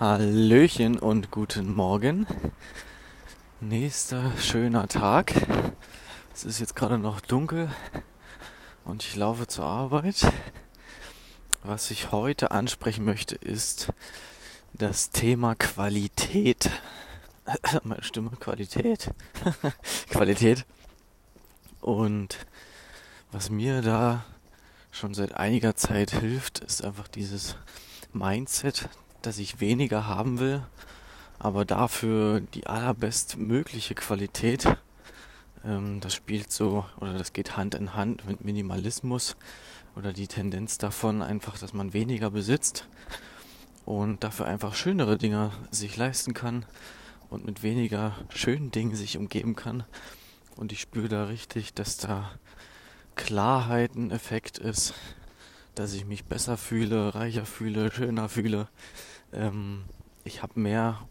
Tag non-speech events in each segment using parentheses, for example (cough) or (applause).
Hallöchen und guten Morgen. Nächster schöner Tag. Es ist jetzt gerade noch dunkel und ich laufe zur Arbeit. Was ich heute ansprechen möchte, ist das Thema Qualität. (laughs) Meine Stimme, Qualität. (laughs) Qualität. Und was mir da schon seit einiger Zeit hilft, ist einfach dieses Mindset, dass ich weniger haben will, aber dafür die allerbestmögliche Qualität. Ähm, das spielt so oder das geht Hand in Hand mit Minimalismus oder die Tendenz davon einfach, dass man weniger besitzt und dafür einfach schönere Dinge sich leisten kann und mit weniger schönen Dingen sich umgeben kann. Und ich spüre da richtig, dass da Klarheit ein Effekt ist, dass ich mich besser fühle, reicher fühle, schöner fühle. Ähm, ich habe mehr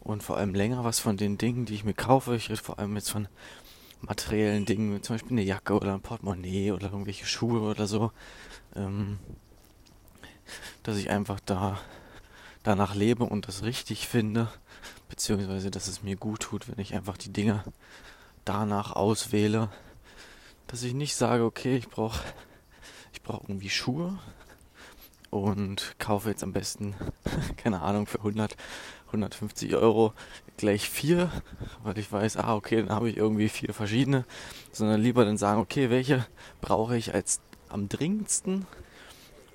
und vor allem länger was von den Dingen, die ich mir kaufe. Ich rede vor allem jetzt von materiellen Dingen, zum Beispiel eine Jacke oder ein Portemonnaie oder irgendwelche Schuhe oder so. Ähm, dass ich einfach da danach lebe und das richtig finde, beziehungsweise dass es mir gut tut, wenn ich einfach die Dinge danach auswähle, dass ich nicht sage, okay, ich brauche brauche irgendwie Schuhe und kaufe jetzt am besten, (laughs) keine Ahnung, für 100, 150 Euro gleich vier, weil ich weiß, ah, okay, dann habe ich irgendwie vier verschiedene, sondern lieber dann sagen, okay, welche brauche ich als am dringendsten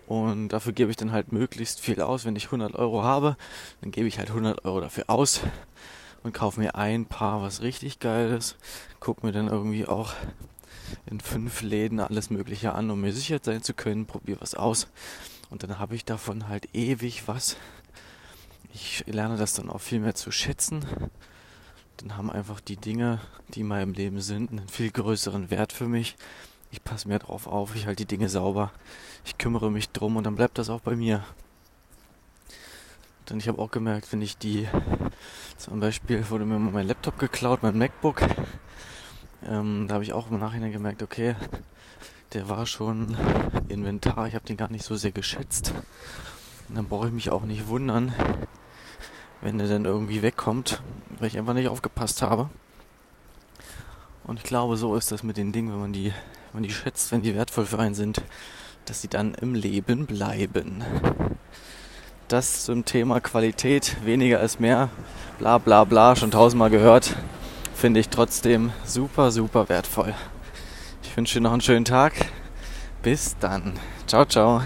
und dafür gebe ich dann halt möglichst viel aus. Wenn ich 100 Euro habe, dann gebe ich halt 100 Euro dafür aus und kaufe mir ein Paar, was richtig geil ist, gucke mir dann irgendwie auch in fünf Läden alles Mögliche an, um mir sicher sein zu können, probiere was aus. Und dann habe ich davon halt ewig was. Ich lerne das dann auch viel mehr zu schätzen. Dann haben einfach die Dinge, die in meinem Leben sind, einen viel größeren Wert für mich. Ich passe mehr drauf auf, ich halte die Dinge sauber, ich kümmere mich drum und dann bleibt das auch bei mir. Denn ich habe auch gemerkt, wenn ich die, zum Beispiel wurde mir mal mein Laptop geklaut, mein MacBook, ähm, da habe ich auch im Nachhinein gemerkt, okay, der war schon Inventar, ich habe den gar nicht so sehr geschätzt. Und dann brauche ich mich auch nicht wundern, wenn der dann irgendwie wegkommt, weil ich einfach nicht aufgepasst habe. Und ich glaube, so ist das mit den Dingen, wenn man die, wenn man die schätzt, wenn die wertvoll für einen sind, dass sie dann im Leben bleiben. Das zum Thema Qualität, weniger ist mehr, bla bla bla, schon tausendmal gehört finde ich trotzdem super, super wertvoll. Ich wünsche dir noch einen schönen Tag. Bis dann. Ciao, ciao.